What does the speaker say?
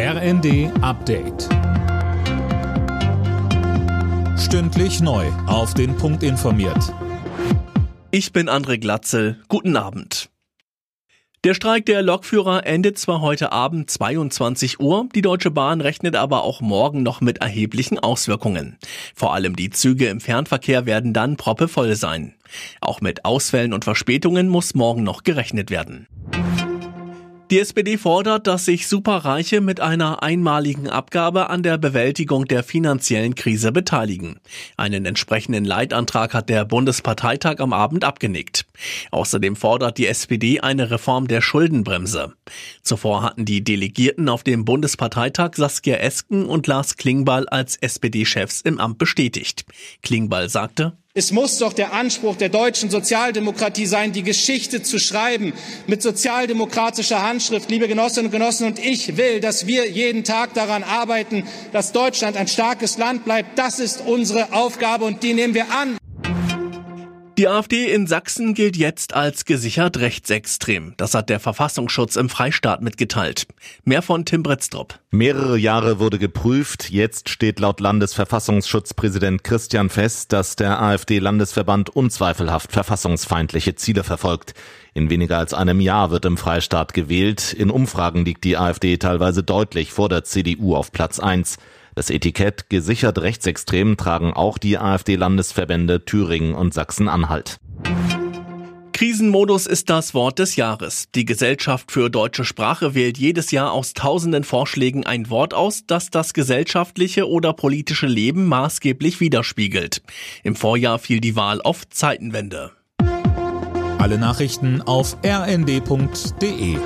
RND Update. Stündlich neu. Auf den Punkt informiert. Ich bin André Glatzel. Guten Abend. Der Streik der Lokführer endet zwar heute Abend 22 Uhr, die Deutsche Bahn rechnet aber auch morgen noch mit erheblichen Auswirkungen. Vor allem die Züge im Fernverkehr werden dann proppevoll sein. Auch mit Ausfällen und Verspätungen muss morgen noch gerechnet werden. Die SPD fordert, dass sich Superreiche mit einer einmaligen Abgabe an der Bewältigung der finanziellen Krise beteiligen. Einen entsprechenden Leitantrag hat der Bundesparteitag am Abend abgenickt. Außerdem fordert die SPD eine Reform der Schuldenbremse. Zuvor hatten die Delegierten auf dem Bundesparteitag Saskia Esken und Lars Klingbeil als SPD-Chefs im Amt bestätigt. Klingbeil sagte, es muss doch der Anspruch der deutschen Sozialdemokratie sein, die Geschichte zu schreiben mit sozialdemokratischer Handschrift. Liebe Genossinnen und Genossen, und ich will, dass wir jeden Tag daran arbeiten, dass Deutschland ein starkes Land bleibt. Das ist unsere Aufgabe und die nehmen wir an. Die AfD in Sachsen gilt jetzt als gesichert rechtsextrem. Das hat der Verfassungsschutz im Freistaat mitgeteilt. Mehr von Tim Britztrup. Mehrere Jahre wurde geprüft. Jetzt steht laut Landesverfassungsschutzpräsident Christian fest, dass der AfD-Landesverband unzweifelhaft verfassungsfeindliche Ziele verfolgt. In weniger als einem Jahr wird im Freistaat gewählt. In Umfragen liegt die AfD teilweise deutlich vor der CDU auf Platz 1. Das Etikett gesichert rechtsextrem tragen auch die AfD-Landesverbände Thüringen und Sachsen-Anhalt. Krisenmodus ist das Wort des Jahres. Die Gesellschaft für deutsche Sprache wählt jedes Jahr aus tausenden Vorschlägen ein Wort aus, das das gesellschaftliche oder politische Leben maßgeblich widerspiegelt. Im Vorjahr fiel die Wahl auf Zeitenwende. Alle Nachrichten auf rnd.de